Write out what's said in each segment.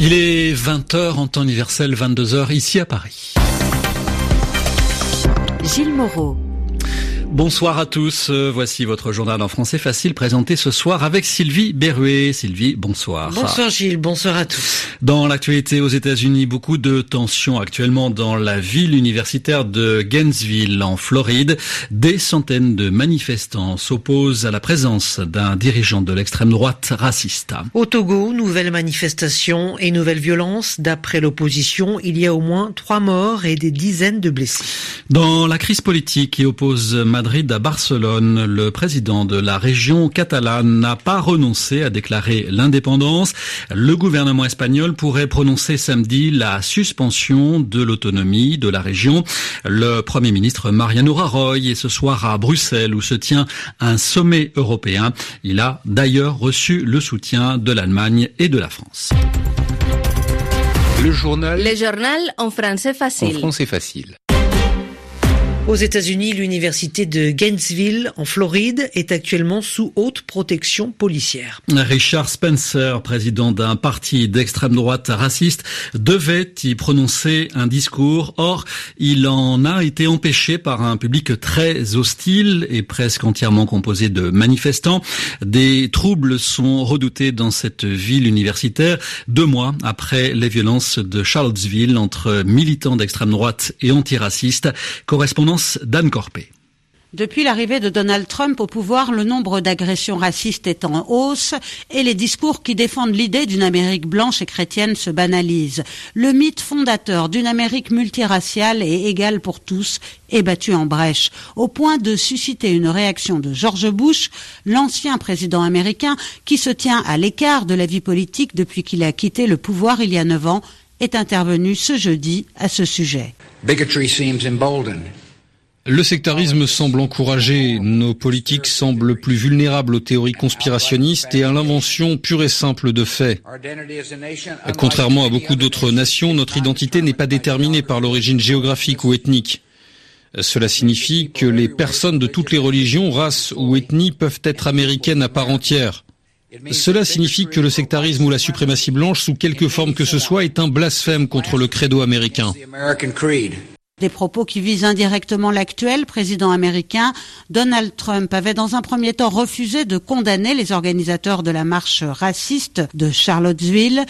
Il est 20h en temps universel, 22h ici à Paris. Gilles Moreau. Bonsoir à tous. Euh, voici votre journal en français facile présenté ce soir avec Sylvie Berruet. Sylvie, bonsoir. Bonsoir Gilles, bonsoir à tous. Dans l'actualité aux États-Unis, beaucoup de tensions actuellement dans la ville universitaire de Gainesville en Floride. Des centaines de manifestants s'opposent à la présence d'un dirigeant de l'extrême droite raciste. Au Togo, nouvelle manifestation et nouvelle violence. D'après l'opposition, il y a au moins trois morts et des dizaines de blessés. Dans la crise politique qui oppose Madrid à Barcelone, le président de la région catalane n'a pas renoncé à déclarer l'indépendance. Le gouvernement espagnol pourrait prononcer samedi la suspension de l'autonomie de la région. Le premier ministre Mariano Rajoy est ce soir à Bruxelles où se tient un sommet européen. Il a d'ailleurs reçu le soutien de l'Allemagne et de la France. Le journal. Le journal en français facile. En français facile. Aux États-Unis, l'université de Gainesville, en Floride, est actuellement sous haute protection policière. Richard Spencer, président d'un parti d'extrême droite raciste, devait y prononcer un discours. Or, il en a été empêché par un public très hostile et presque entièrement composé de manifestants. Des troubles sont redoutés dans cette ville universitaire deux mois après les violences de Charlottesville entre militants d'extrême droite et antiracistes. D'Anne Corpé. Depuis l'arrivée de Donald Trump au pouvoir, le nombre d'agressions racistes est en hausse et les discours qui défendent l'idée d'une Amérique blanche et chrétienne se banalisent. Le mythe fondateur d'une Amérique multiraciale et égale pour tous est battu en brèche, au point de susciter une réaction de George Bush, l'ancien président américain qui se tient à l'écart de la vie politique depuis qu'il a quitté le pouvoir il y a neuf ans, est intervenu ce jeudi à ce sujet. Le sectarisme semble encouragé, nos politiques semblent plus vulnérables aux théories conspirationnistes et à l'invention pure et simple de faits. Contrairement à beaucoup d'autres nations, notre identité n'est pas déterminée par l'origine géographique ou ethnique. Cela signifie que les personnes de toutes les religions, races ou ethnies peuvent être américaines à part entière. Cela signifie que le sectarisme ou la suprématie blanche, sous quelque forme que ce soit, est un blasphème contre le credo américain. Des propos qui visent indirectement l'actuel président américain. Donald Trump avait dans un premier temps refusé de condamner les organisateurs de la marche raciste de Charlottesville.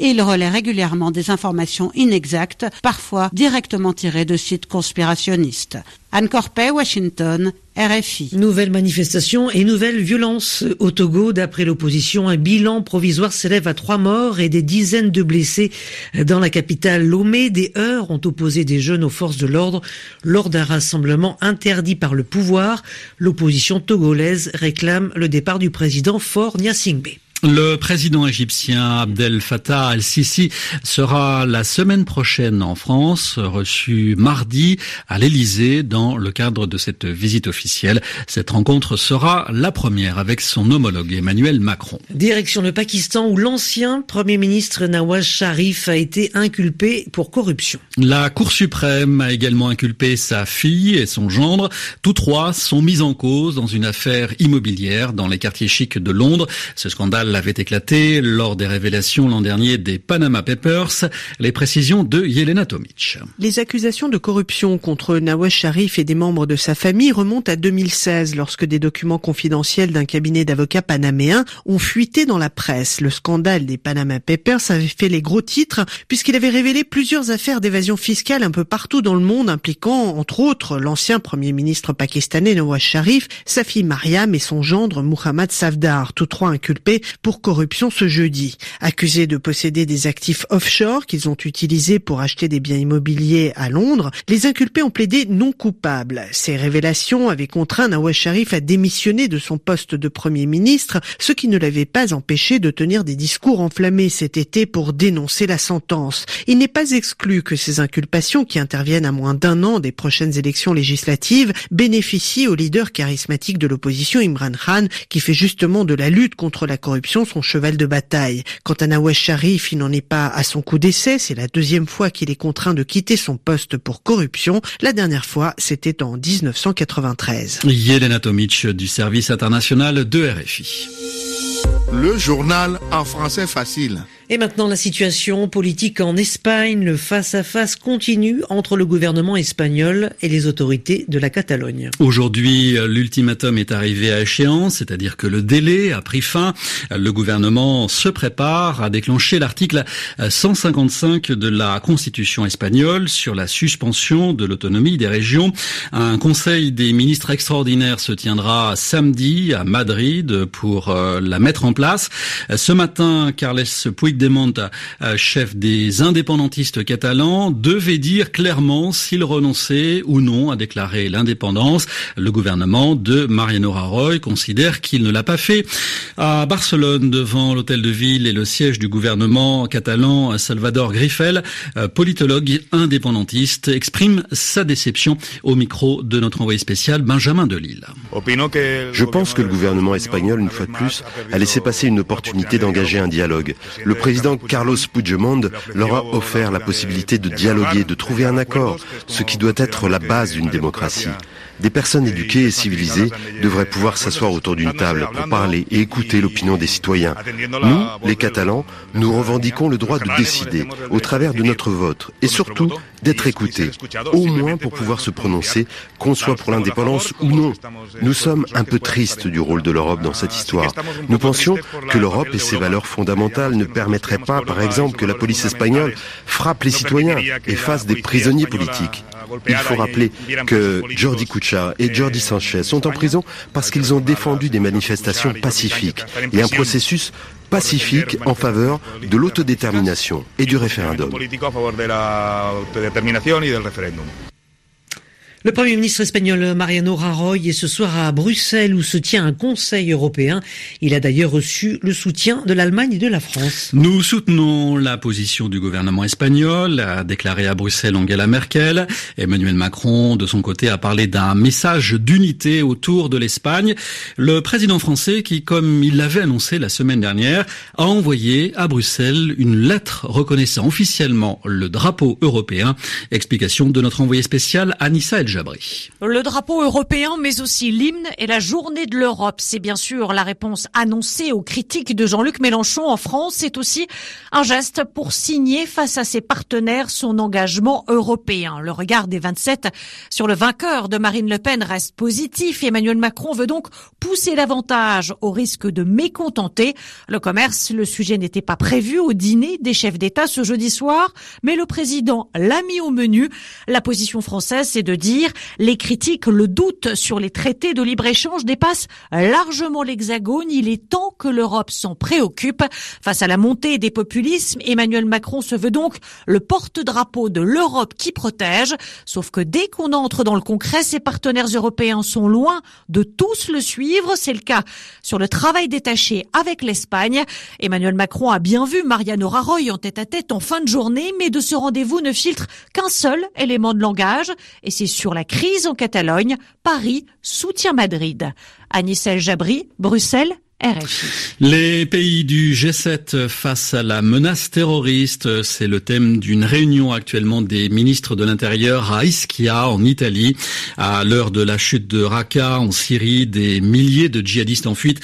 Il relaie régulièrement des informations inexactes, parfois directement tirées de sites conspirationnistes. Anne Corpet, Washington, RFI. Nouvelle manifestation et nouvelle violence au Togo. D'après l'opposition, un bilan provisoire s'élève à trois morts et des dizaines de blessés dans la capitale Lomé. Des heurts ont opposé des jeunes aux forces de l'ordre lors d'un rassemblement interdit par le pouvoir. L'opposition togolaise réclame le départ du président Fort Nyasingbe. Le président égyptien Abdel Fattah al-Sisi sera la semaine prochaine en France, reçu mardi à l'Élysée dans le cadre de cette visite officielle. Cette rencontre sera la première avec son homologue Emmanuel Macron. Direction le Pakistan où l'ancien premier ministre Nawaz Sharif a été inculpé pour corruption. La Cour suprême a également inculpé sa fille et son gendre. Tous trois sont mis en cause dans une affaire immobilière dans les quartiers chics de Londres. Ce scandale avait éclaté lors des révélations l'an dernier des Panama Papers. Les précisions de Yelena Tomic. Les accusations de corruption contre Nawaz Sharif et des membres de sa famille remontent à 2016 lorsque des documents confidentiels d'un cabinet d'avocats panaméens ont fuité dans la presse. Le scandale des Panama Papers avait fait les gros titres puisqu'il avait révélé plusieurs affaires d'évasion fiscale un peu partout dans le monde impliquant entre autres l'ancien premier ministre pakistanais Nawaz Sharif, sa fille Mariam et son gendre Muhammad Safdar, tous trois inculpés pour corruption ce jeudi. Accusés de posséder des actifs offshore qu'ils ont utilisés pour acheter des biens immobiliers à Londres, les inculpés ont plaidé non coupables. Ces révélations avaient contraint Nawaz Sharif à démissionner de son poste de Premier ministre, ce qui ne l'avait pas empêché de tenir des discours enflammés cet été pour dénoncer la sentence. Il n'est pas exclu que ces inculpations, qui interviennent à moins d'un an des prochaines élections législatives, bénéficient au leader charismatique de l'opposition Imran Khan, qui fait justement de la lutte contre la corruption son cheval de bataille. Quant à Nawaz Sharif, il n'en est pas à son coup d'essai. C'est la deuxième fois qu'il est contraint de quitter son poste pour corruption. La dernière fois, c'était en 1993. Yelena Tomic du service international de RFI. Le journal en français facile Et maintenant, la situation politique en Espagne. Le face-à-face continue entre le gouvernement espagnol et les autorités de la Catalogne. Aujourd'hui, l'ultimatum est arrivé à échéance, c'est-à-dire que le délai a pris fin. Le gouvernement se prépare à déclencher l'article 155 de la Constitution espagnole sur la suspension de l'autonomie des régions. Un conseil des ministres extraordinaire se tiendra samedi à Madrid pour euh, la mettre en place. Ce matin, Carles Puigdemont Puigdemont, euh, chef des indépendantistes catalans, devait dire clairement s'il renonçait ou non à déclarer l'indépendance. Le gouvernement de Mariano Rajoy considère qu'il ne l'a pas fait. À Barcelone, devant l'hôtel de ville et le siège du gouvernement catalan, Salvador Griffel, euh, politologue indépendantiste, exprime sa déception au micro de notre envoyé spécial Benjamin Delille. Je pense que le gouvernement espagnol, une fois de plus, a laissé passer une opportunité d'engager un dialogue. Le président Carlos Puigdemont leur a offert la possibilité de dialoguer, de trouver un accord, ce qui doit être la base d'une démocratie. Des personnes éduquées et civilisées devraient pouvoir s'asseoir autour d'une table pour parler et écouter l'opinion des citoyens. Nous, les Catalans, nous revendiquons le droit de décider au travers de notre vote et surtout d'être écoutés, au moins pour pouvoir se prononcer, qu'on soit pour l'indépendance ou non. Nous sommes un peu tristes du rôle de l'Europe dans cette histoire. Nous pensions que l'Europe et ses valeurs fondamentales ne permettraient pas, par exemple, que la police espagnole frappe les citoyens et fasse des prisonniers politiques. Il faut rappeler que Jordi Cucha et Jordi Sanchez sont en prison parce qu'ils ont défendu des manifestations pacifiques et un processus pacifique en faveur de l'autodétermination et du référendum. Le Premier ministre espagnol Mariano Rajoy est ce soir à Bruxelles où se tient un Conseil européen. Il a d'ailleurs reçu le soutien de l'Allemagne et de la France. Nous soutenons la position du gouvernement espagnol, a déclaré à Bruxelles Angela Merkel. Emmanuel Macron, de son côté, a parlé d'un message d'unité autour de l'Espagne. Le président français, qui, comme il l'avait annoncé la semaine dernière, a envoyé à Bruxelles une lettre reconnaissant officiellement le drapeau européen. Explication de notre envoyé spécial Anissa El le drapeau européen, mais aussi l'hymne et la journée de l'Europe. C'est bien sûr la réponse annoncée aux critiques de Jean-Luc Mélenchon en France. C'est aussi un geste pour signer face à ses partenaires son engagement européen. Le regard des 27 sur le vainqueur de Marine Le Pen reste positif. Emmanuel Macron veut donc pousser davantage au risque de mécontenter. Le commerce, le sujet n'était pas prévu au dîner des chefs d'État ce jeudi soir, mais le président l'a mis au menu. La position française, c'est de dire les critiques, le doute sur les traités de libre-échange dépassent largement l'hexagone. Il est temps que l'Europe s'en préoccupe. Face à la montée des populismes, Emmanuel Macron se veut donc le porte-drapeau de l'Europe qui protège. Sauf que dès qu'on entre dans le concret, ses partenaires européens sont loin de tous le suivre. C'est le cas sur le travail détaché avec l'Espagne. Emmanuel Macron a bien vu Mariano Rajoy en tête à tête en fin de journée, mais de ce rendez-vous ne filtre qu'un seul élément de langage, et c'est sur la crise en Catalogne, Paris soutient Madrid. Anissel Jabri, Bruxelles, les pays du G7 face à la menace terroriste, c'est le thème d'une réunion actuellement des ministres de l'Intérieur à Ischia en Italie. À l'heure de la chute de Raqqa en Syrie, des milliers de djihadistes en fuite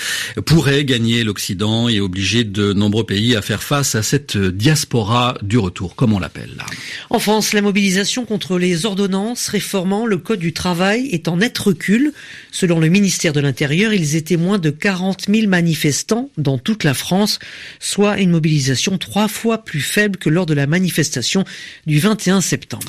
pourraient gagner l'Occident et obliger de nombreux pays à faire face à cette diaspora du retour, comme on l'appelle. En France, la mobilisation contre les ordonnances réformant le Code du travail est en net recul. Selon le ministère de l'Intérieur, ils étaient moins de 40 000 manifestants dans toute la France, soit une mobilisation trois fois plus faible que lors de la manifestation du 21 septembre.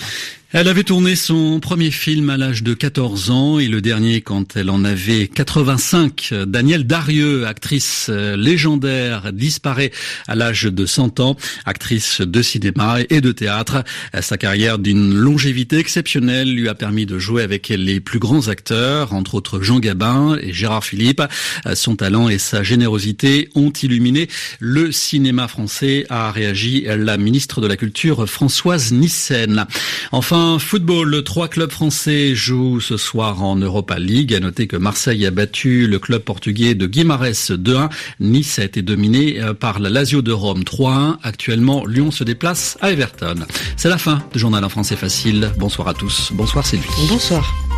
Elle avait tourné son premier film à l'âge de 14 ans et le dernier quand elle en avait 85. Danielle Darieux, actrice euh, légendaire, disparaît à l'âge de 100 ans, actrice de cinéma et de théâtre. Sa carrière d'une longévité exceptionnelle lui a permis de jouer avec les plus grands acteurs, entre autres Jean Gabin et Gérard Philippe. Son talent et sa générosité ont illuminé le cinéma français, a réagi la ministre de la Culture Françoise Nissen. Football, trois clubs français jouent ce soir en Europa League. À noter que Marseille a battu le club portugais de Guimarães 2-1. Nice a été dominé euh, par la Lazio de Rome 3-1. Actuellement, Lyon se déplace à Everton. C'est la fin du journal en français facile. Bonsoir à tous. Bonsoir Sylvie. Bonsoir.